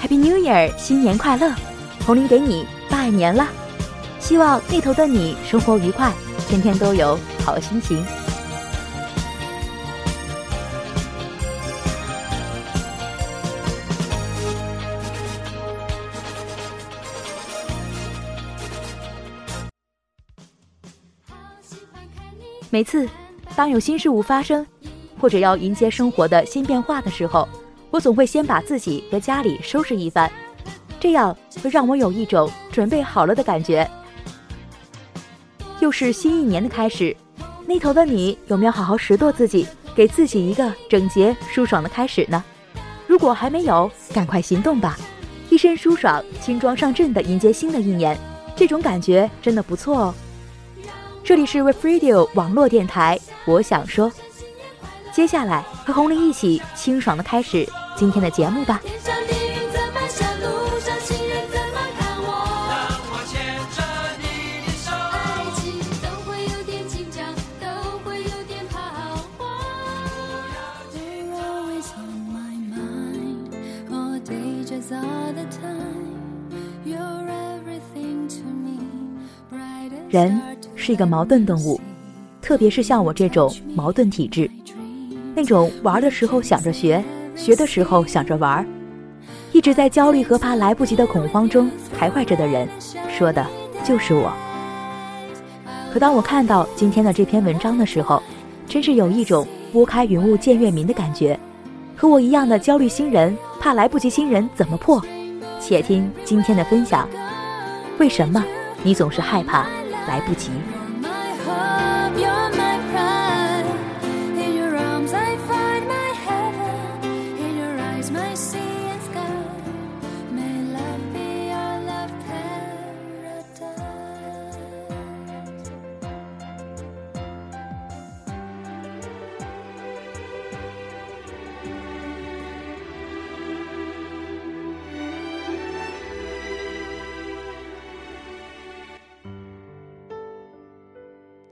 Happy New Year，新年快乐！红林给你拜年了，希望那头的你生活愉快，天天都有好心情。每次当有新事物发生，或者要迎接生活的新变化的时候，我总会先把自己和家里收拾一番，这样会让我有一种准备好了的感觉。又是新一年的开始，那头的你有没有好好拾掇自己，给自己一个整洁舒爽的开始呢？如果还没有，赶快行动吧！一身舒爽、轻装上阵的迎接新的一年，这种感觉真的不错哦。这里是 WeFradio 网络电台，我想说，接下来和红玲一起清爽的开始今天的节目吧。人。是一个矛盾动物，特别是像我这种矛盾体质，那种玩的时候想着学，学的时候想着玩，一直在焦虑和怕来不及的恐慌中徘徊着的人，说的就是我。可当我看到今天的这篇文章的时候，真是有一种拨开云雾见月明的感觉。和我一样的焦虑新人，怕来不及新人怎么破？且听今天的分享。为什么你总是害怕来不及？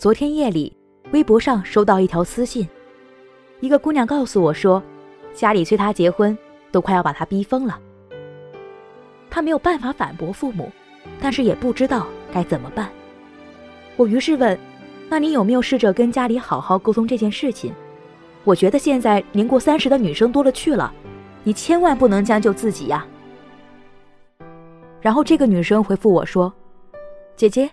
昨天夜里，微博上收到一条私信，一个姑娘告诉我说，家里催她结婚，都快要把她逼疯了。她没有办法反驳父母，但是也不知道该怎么办。我于是问：“那你有没有试着跟家里好好沟通这件事情？”我觉得现在年过三十的女生多了去了，你千万不能将就自己呀。然后这个女生回复我说：“姐姐，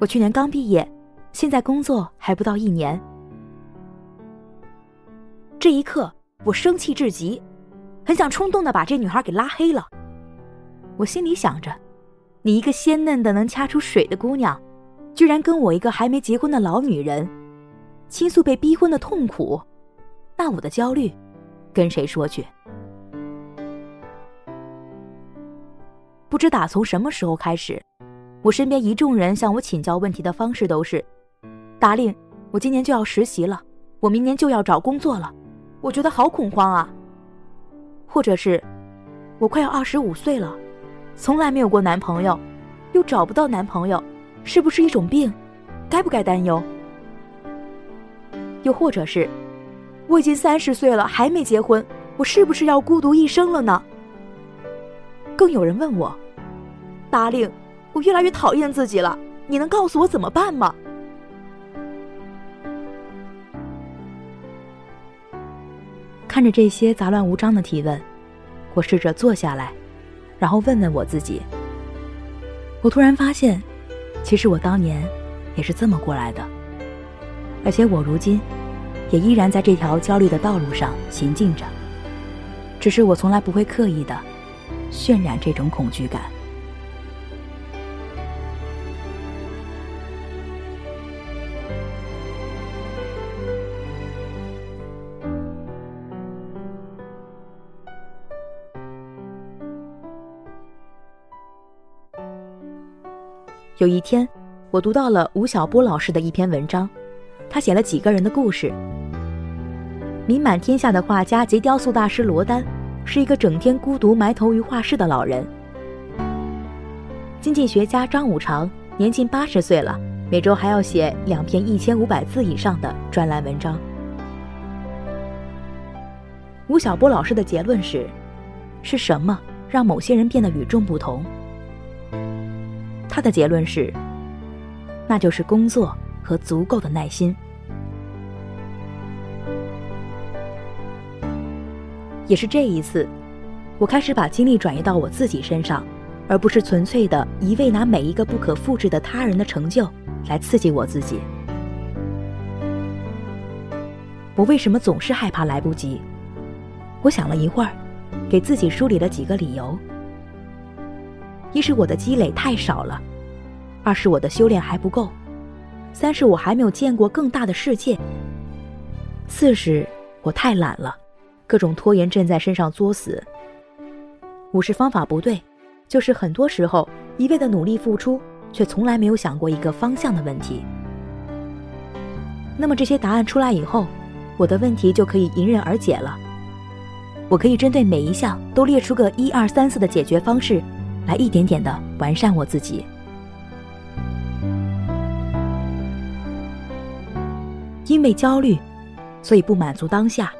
我去年刚毕业。”现在工作还不到一年，这一刻我生气至极，很想冲动的把这女孩给拉黑了。我心里想着，你一个鲜嫩的能掐出水的姑娘，居然跟我一个还没结婚的老女人倾诉被逼婚的痛苦，那我的焦虑跟谁说去？不知打从什么时候开始，我身边一众人向我请教问题的方式都是。达令，我今年就要实习了，我明年就要找工作了，我觉得好恐慌啊。或者是，我快要二十五岁了，从来没有过男朋友，又找不到男朋友，是不是一种病？该不该担忧？又或者是，我已经三十岁了还没结婚，我是不是要孤独一生了呢？更有人问我，达令，我越来越讨厌自己了，你能告诉我怎么办吗？看着这些杂乱无章的提问，我试着坐下来，然后问问我自己。我突然发现，其实我当年也是这么过来的，而且我如今也依然在这条焦虑的道路上行进着，只是我从来不会刻意的渲染这种恐惧感。有一天，我读到了吴晓波老师的一篇文章，他写了几个人的故事。名满天下的画家及雕塑大师罗丹，是一个整天孤独埋头于画室的老人。经济学家张五常年近八十岁了，每周还要写两篇一千五百字以上的专栏文章。吴晓波老师的结论是：是什么让某些人变得与众不同？他的结论是，那就是工作和足够的耐心。也是这一次，我开始把精力转移到我自己身上，而不是纯粹的一味拿每一个不可复制的他人的成就来刺激我自己。我为什么总是害怕来不及？我想了一会儿，给自己梳理了几个理由：一是我的积累太少了，二是我的修炼还不够，三是我还没有见过更大的世界，四是我太懒了。各种拖延症在身上作死。五是方法不对，就是很多时候一味的努力付出，却从来没有想过一个方向的问题。那么这些答案出来以后，我的问题就可以迎刃而解了。我可以针对每一项都列出个一二三四的解决方式，来一点点的完善我自己。因为焦虑，所以不满足当下。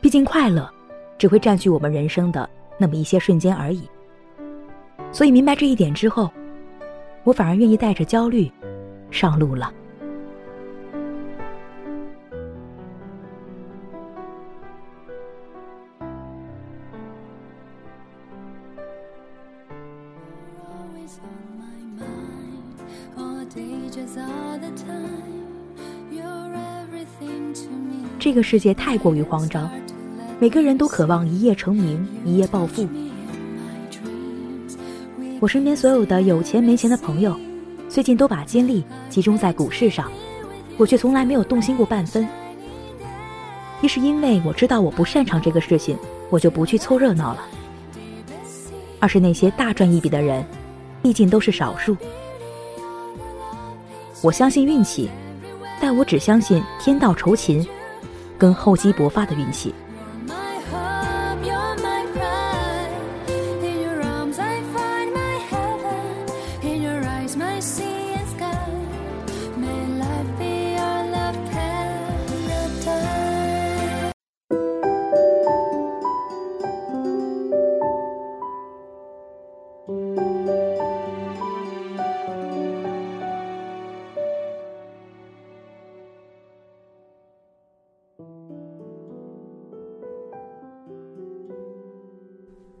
毕竟快乐，只会占据我们人生的那么一些瞬间而已。所以明白这一点之后，我反而愿意带着焦虑上路了。这个世界太过于慌张。每个人都渴望一夜成名、一夜暴富。我身边所有的有钱没钱的朋友，最近都把精力集中在股市上，我却从来没有动心过半分。一是因为我知道我不擅长这个事情，我就不去凑热闹了；二是那些大赚一笔的人，毕竟都是少数。我相信运气，但我只相信天道酬勤，跟厚积薄发的运气。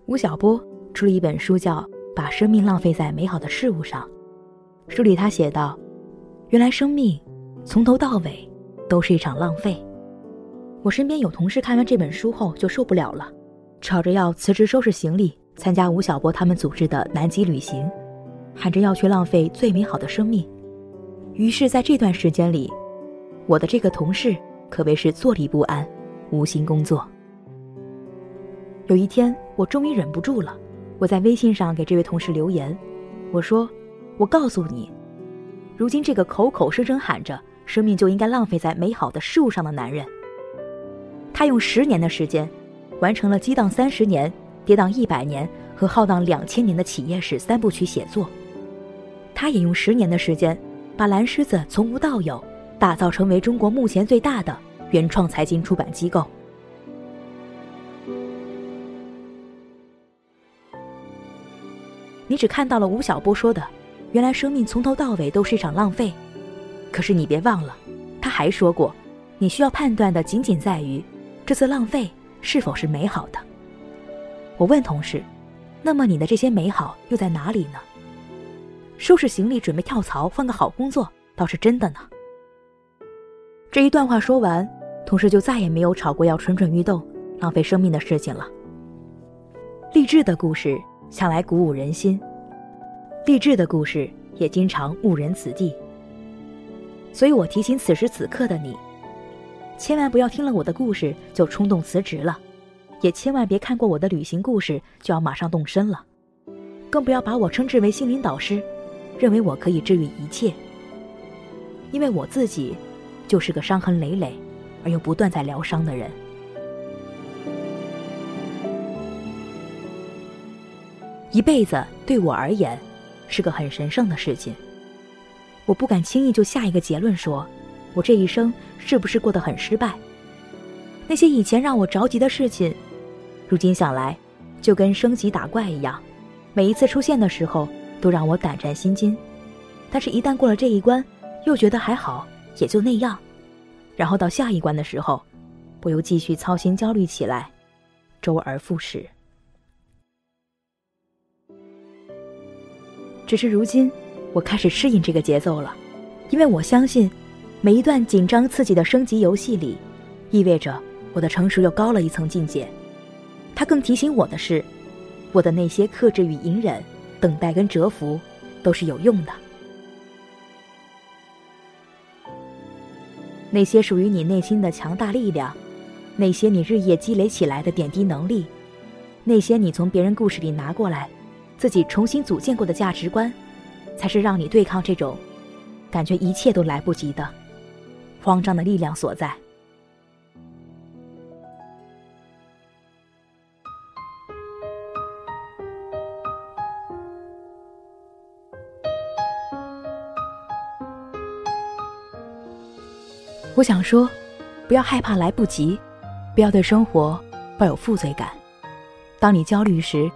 吴晓波出了一本书，叫《把生命浪费在美好的事物上》。书里他写道：“原来生命从头到尾都是一场浪费。”我身边有同事看完这本书后就受不了了，吵着要辞职收拾行李参加吴晓波他们组织的南极旅行，喊着要去浪费最美好的生命。于是，在这段时间里，我的这个同事可谓是坐立不安，无心工作。有一天，我终于忍不住了，我在微信上给这位同事留言，我说：“我告诉你，如今这个口口声声喊着生命就应该浪费在美好的事物上的男人，他用十年的时间，完成了激荡三十年、跌宕一百年和浩荡两千年的企业史三部曲写作，他也用十年的时间，把蓝狮子从无到有，打造成为中国目前最大的原创财经出版机构。”你只看到了吴晓波说的，原来生命从头到尾都是一场浪费。可是你别忘了，他还说过，你需要判断的仅仅在于，这次浪费是否是美好的。我问同事，那么你的这些美好又在哪里呢？收拾行李准备跳槽换个好工作倒是真的呢。这一段话说完，同事就再也没有吵过要蠢蠢欲动、浪费生命的事情了。励志的故事。向来鼓舞人心，励志的故事也经常误人子弟。所以我提醒此时此刻的你，千万不要听了我的故事就冲动辞职了，也千万别看过我的旅行故事就要马上动身了，更不要把我称之为心灵导师，认为我可以治愈一切。因为我自己就是个伤痕累累而又不断在疗伤的人。一辈子对我而言，是个很神圣的事情。我不敢轻易就下一个结论，说我这一生是不是过得很失败。那些以前让我着急的事情，如今想来，就跟升级打怪一样，每一次出现的时候都让我胆战心惊。但是，一旦过了这一关，又觉得还好，也就那样。然后到下一关的时候，我又继续操心焦虑起来，周而复始。只是如今，我开始适应这个节奏了，因为我相信，每一段紧张刺激的升级游戏里，意味着我的成熟又高了一层境界。它更提醒我的是，我的那些克制与隐忍、等待跟蛰伏，都是有用的。那些属于你内心的强大力量，那些你日夜积累起来的点滴能力，那些你从别人故事里拿过来，自己重新组建过的价值观，才是让你对抗这种感觉一切都来不及的慌张的力量所在。我想说，不要害怕来不及，不要对生活抱有负罪感。当你焦虑时，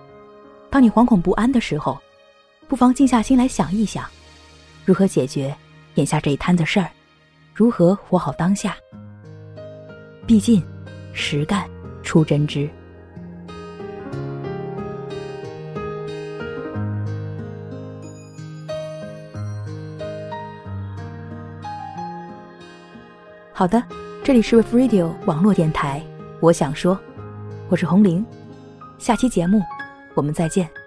当你惶恐不安的时候，不妨静下心来想一想，如何解决眼下这一摊子事儿，如何活好当下。毕竟，实干出真知。好的，这里是 With Radio 网络电台，我想说，我是红玲，下期节目我们再见。